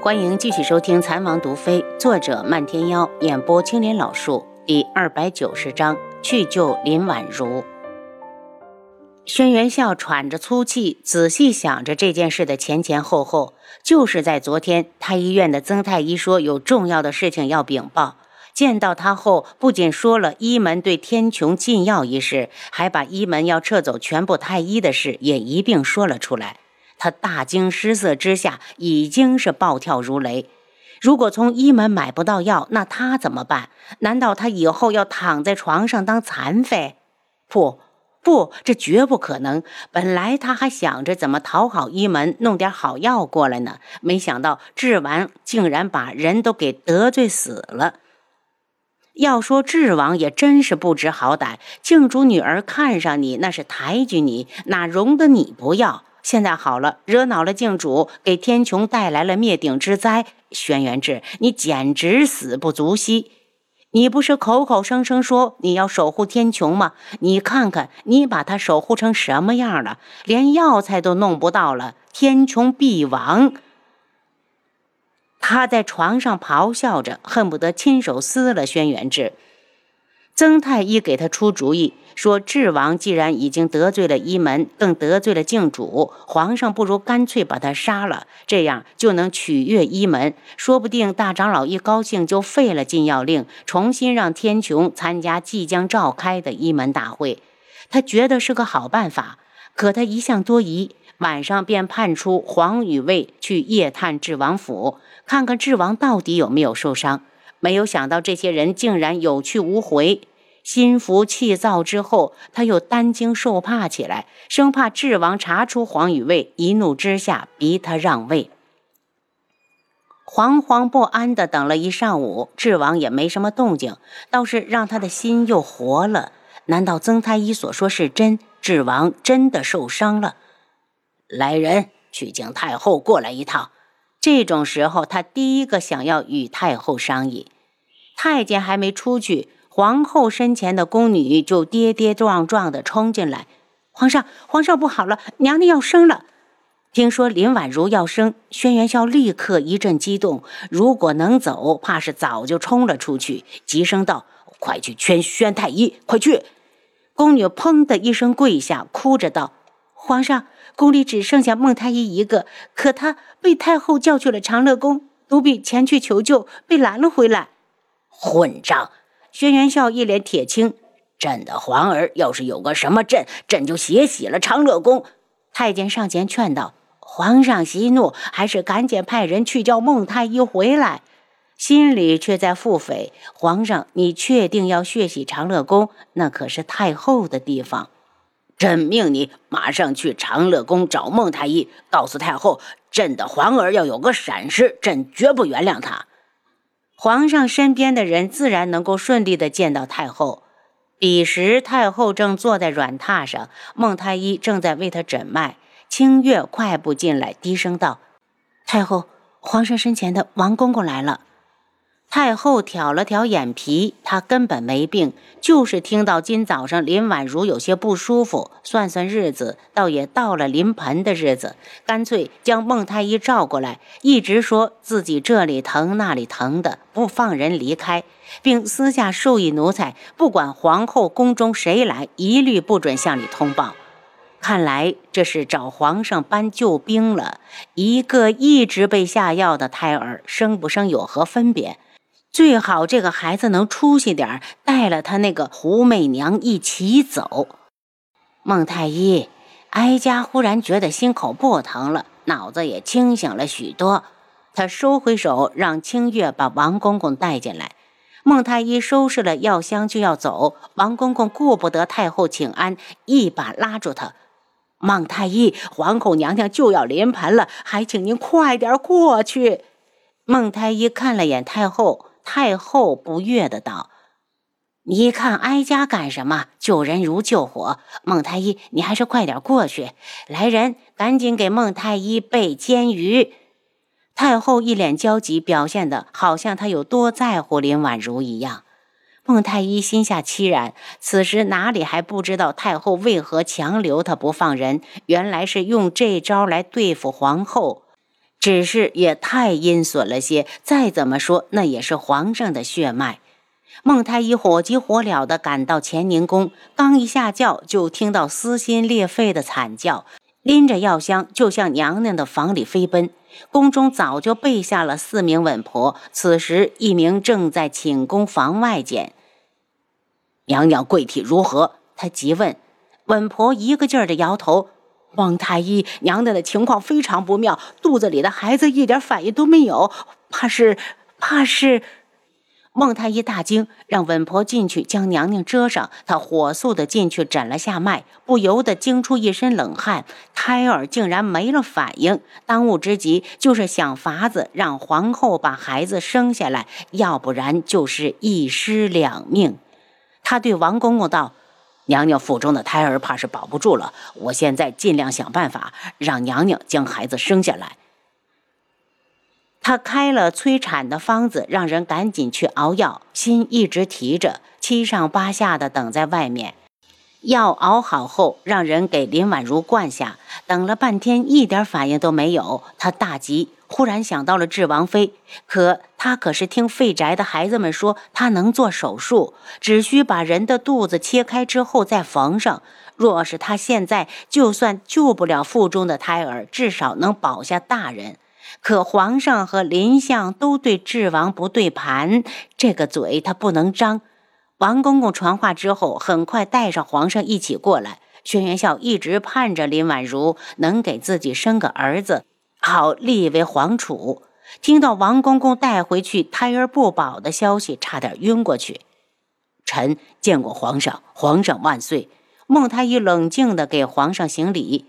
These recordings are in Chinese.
欢迎继续收听《残王毒妃》，作者漫天妖，演播青莲老树，第二百九十章去救林婉如。轩辕笑喘着粗气，仔细想着这件事的前前后后。就是在昨天，太医院的曾太医说有重要的事情要禀报。见到他后，不仅说了医门对天穹禁药一事，还把医门要撤走全部太医的事也一并说了出来。他大惊失色之下，已经是暴跳如雷。如果从医门买不到药，那他怎么办？难道他以后要躺在床上当残废？不，不，这绝不可能。本来他还想着怎么讨好医门，弄点好药过来呢，没想到治王竟然把人都给得罪死了。要说智王也真是不知好歹，靖主女儿看上你那是抬举你，哪容得你不要？现在好了，惹恼了靖主，给天穹带来了灭顶之灾。轩辕志，你简直死不足惜！你不是口口声声说你要守护天穹吗？你看看，你把它守护成什么样了？连药材都弄不到了，天穹必亡！他在床上咆哮着，恨不得亲手撕了轩辕志。曾太医给他出主意，说：“智王既然已经得罪了医门，更得罪了靖主，皇上不如干脆把他杀了，这样就能取悦医门。说不定大长老一高兴，就废了禁药令，重新让天穹参加即将召开的医门大会。他觉得是个好办法。可他一向多疑，晚上便派出黄羽卫去夜探智王府。”看看智王到底有没有受伤？没有想到这些人竟然有去无回，心浮气躁之后，他又担惊受怕起来，生怕智王查出黄羽卫，一怒之下逼他让位。惶惶不安的等了一上午，智王也没什么动静，倒是让他的心又活了。难道曾太医所说是真？智王真的受伤了？来人，去请太后过来一趟。这种时候，他第一个想要与太后商议。太监还没出去，皇后身前的宫女就跌跌撞撞地冲进来：“皇上，皇上不好了，娘娘要生了！”听说林婉如要生，轩辕笑立刻一阵激动。如果能走，怕是早就冲了出去，急声道：“快去劝宣太医，快去！”宫女砰的一声跪下，哭着道：“皇上。”宫里只剩下孟太医一个，可他被太后叫去了长乐宫。奴婢前去求救，被拦了回来。混账！轩辕笑一脸铁青。朕的皇儿要是有个什么朕，朕就血洗了长乐宫。太监上前劝道：“皇上息怒，还是赶紧派人去叫孟太医回来。”心里却在腹诽：“皇上，你确定要血洗长乐宫？那可是太后的地方。”朕命你马上去长乐宫找孟太医，告诉太后，朕的皇儿要有个闪失，朕绝不原谅他。皇上身边的人自然能够顺利的见到太后。彼时太后正坐在软榻上，孟太医正在为她诊脉。清月快步进来，低声道：“太后，皇上身前的王公公来了。”太后挑了挑眼皮，她根本没病，就是听到今早上林婉如有些不舒服，算算日子，倒也到了临盆的日子，干脆将孟太医召过来，一直说自己这里疼那里疼的，不放人离开，并私下授意奴才，不管皇后宫中谁来，一律不准向你通报。看来这是找皇上搬救兵了。一个一直被下药的胎儿，生不生有何分别？最好这个孩子能出息点带了他那个胡媚娘一起走。孟太医，哀家忽然觉得心口不疼了，脑子也清醒了许多。他收回手，让清月把王公公带进来。孟太医收拾了药箱就要走，王公公顾不得太后请安，一把拉住他：“孟太医，皇后娘娘就要临盆了，还请您快点过去。”孟太医看了眼太后。太后不悦的道：“你看哀家干什么？救人如救火。孟太医，你还是快点过去。来人，赶紧给孟太医备煎鱼。”太后一脸焦急，表现的好像她有多在乎林婉如一样。孟太医心下凄然，此时哪里还不知道太后为何强留他不放人？原来是用这招来对付皇后。只是也太阴损了些。再怎么说，那也是皇上的血脉。孟太医火急火燎地赶到乾宁宫，刚一下轿，就听到撕心裂肺的惨叫，拎着药箱就向娘娘的房里飞奔。宫中早就备下了四名稳婆，此时一名正在寝宫房外间。娘娘贵体如何？他急问。稳婆一个劲儿地摇头。王太医，娘娘的情况非常不妙，肚子里的孩子一点反应都没有，怕是，怕是。孟太医大惊，让稳婆进去将娘娘遮上。她火速的进去诊了下脉，不由得惊出一身冷汗。胎儿竟然没了反应，当务之急就是想法子让皇后把孩子生下来，要不然就是一尸两命。他对王公公道：“娘娘腹中的胎儿怕是保不住了，我现在尽量想办法让娘娘将孩子生下来。”他开了催产的方子，让人赶紧去熬药，心一直提着，七上八下的等在外面。药熬好后，让人给林婉如灌下，等了半天一点反应都没有，他大急，忽然想到了智王妃，可他可是听废宅的孩子们说，他能做手术，只需把人的肚子切开之后再缝上。若是他现在就算救不了腹中的胎儿，至少能保下大人。可皇上和林相都对智王不对盘，这个嘴他不能张。王公公传话之后，很快带上皇上一起过来。轩辕笑一直盼着林婉如能给自己生个儿子，好立为皇储。听到王公公带回去胎儿不保的消息，差点晕过去。臣见过皇上，皇上万岁。孟太医冷静地给皇上行礼。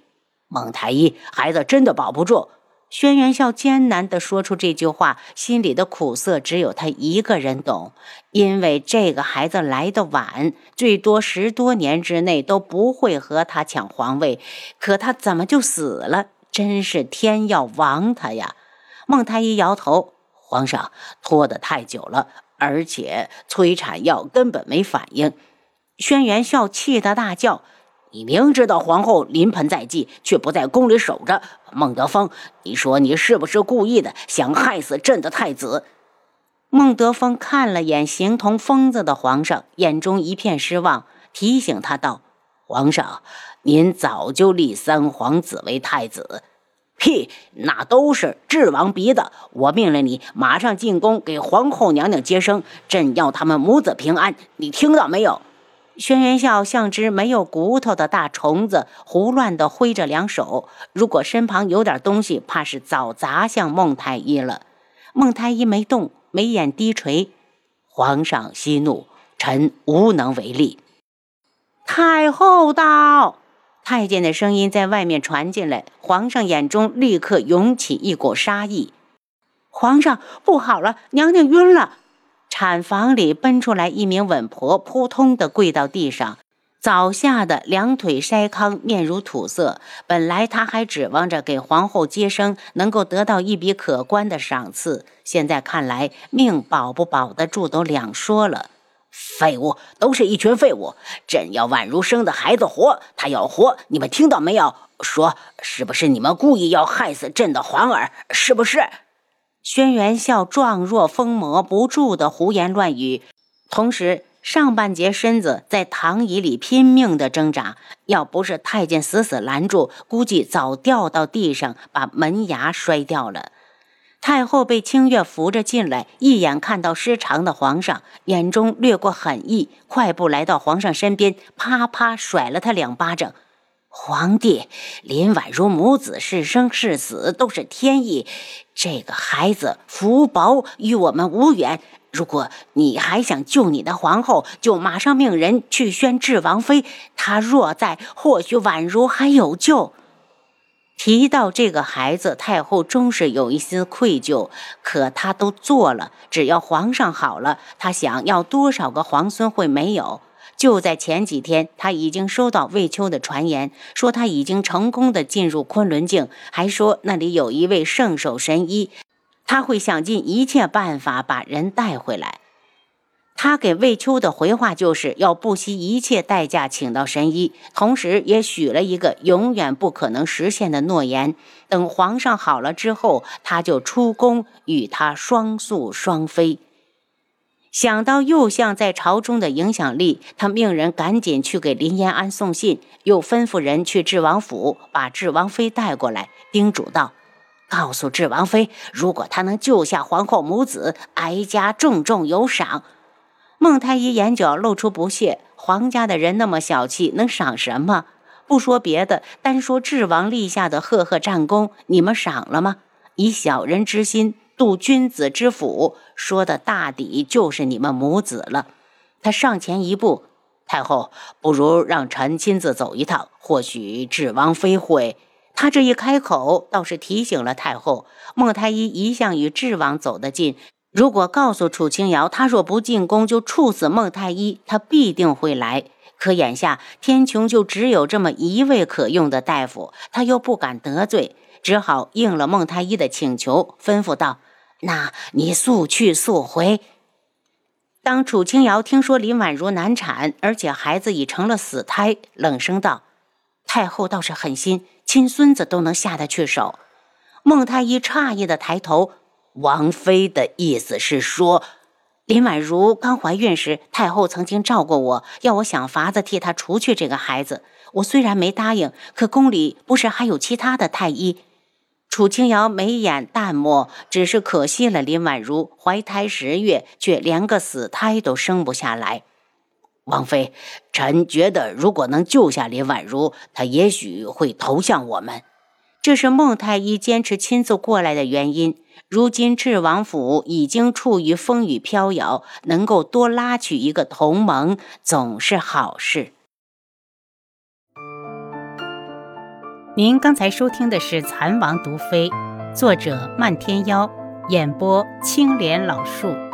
孟太医，孩子真的保不住。轩辕笑艰难地说出这句话，心里的苦涩只有他一个人懂。因为这个孩子来的晚，最多十多年之内都不会和他抢皇位。可他怎么就死了？真是天要亡他呀！孟太医摇头：“皇上拖得太久了，而且催产药根本没反应。”轩辕笑气得大叫。你明知道皇后临盆在即，却不在宫里守着。孟德峰，你说你是不是故意的，想害死朕的太子？孟德峰看了眼形同疯子的皇上，眼中一片失望，提醒他道：“皇上，您早就立三皇子为太子。屁，那都是智王逼的。我命令你马上进宫给皇后娘娘接生，朕要他们母子平安。你听到没有？”轩辕笑像只没有骨头的大虫子，胡乱地挥着两手。如果身旁有点东西，怕是早砸向孟太医了。孟太医没动，眉眼低垂。皇上息怒，臣无能为力。太后到，太监的声音在外面传进来。皇上眼中立刻涌起一股杀意。皇上不好了，娘娘晕了。产房里奔出来一名稳婆，扑通的跪到地上，早吓得两腿筛糠，面如土色。本来他还指望着给皇后接生能够得到一笔可观的赏赐，现在看来命保不保得住都两说了。废物，都是一群废物！朕要宛如生的孩子活，他要活，你们听到没有？说是不是你们故意要害死朕的皇儿？是不是？轩辕笑状若疯魔，不住的胡言乱语，同时上半截身子在躺椅里拼命的挣扎。要不是太监死死拦住，估计早掉到地上，把门牙摔掉了。太后被清月扶着进来，一眼看到失常的皇上，眼中掠过狠意，快步来到皇上身边，啪啪甩了他两巴掌。皇帝，林婉如母子是生是死都是天意，这个孩子福薄与我们无缘。如果你还想救你的皇后，就马上命人去宣智王妃。她若在，或许婉如还有救。提到这个孩子，太后终是有一丝愧疚，可她都做了，只要皇上好了，她想要多少个皇孙会没有？就在前几天，她已经收到魏秋的传言，说他已经成功的进入昆仑镜，还说那里有一位圣手神医，他会想尽一切办法把人带回来。他给魏秋的回话就是要不惜一切代价请到神医，同时也许了一个永远不可能实现的诺言：等皇上好了之后，他就出宫与他双宿双飞。想到右相在朝中的影响力，他命人赶紧去给林延安送信，又吩咐人去智王府把智王妃带过来，叮嘱道：“告诉智王妃，如果他能救下皇后母子，哀家重重有赏。”孟太医眼角露出不屑：“皇家的人那么小气，能赏什么？不说别的，单说智王立下的赫赫战功，你们赏了吗？以小人之心度君子之腹，说的大抵就是你们母子了。”他上前一步：“太后，不如让臣亲自走一趟，或许智王非会……”他这一开口，倒是提醒了太后。孟太医一向与智王走得近。如果告诉楚清瑶，他若不进宫就处死孟太医，他必定会来。可眼下天穹就只有这么一位可用的大夫，他又不敢得罪，只好应了孟太医的请求，吩咐道：“那你速去速回。”当楚清瑶听说林婉如难产，而且孩子已成了死胎，冷声道：“太后倒是狠心，亲孙子都能下得去手。”孟太医诧异的抬头。王妃的意思是说，林婉如刚怀孕时，太后曾经照过我，要我想法子替她除去这个孩子。我虽然没答应，可宫里不是还有其他的太医？楚清瑶眉眼淡漠，只是可惜了林婉如怀胎十月，却连个死胎都生不下来。王妃，臣觉得如果能救下林婉如，她也许会投向我们。这是孟太医坚持亲自过来的原因。如今智王府已经处于风雨飘摇，能够多拉取一个同盟，总是好事。您刚才收听的是《蚕王毒妃》，作者漫天妖，演播青莲老树。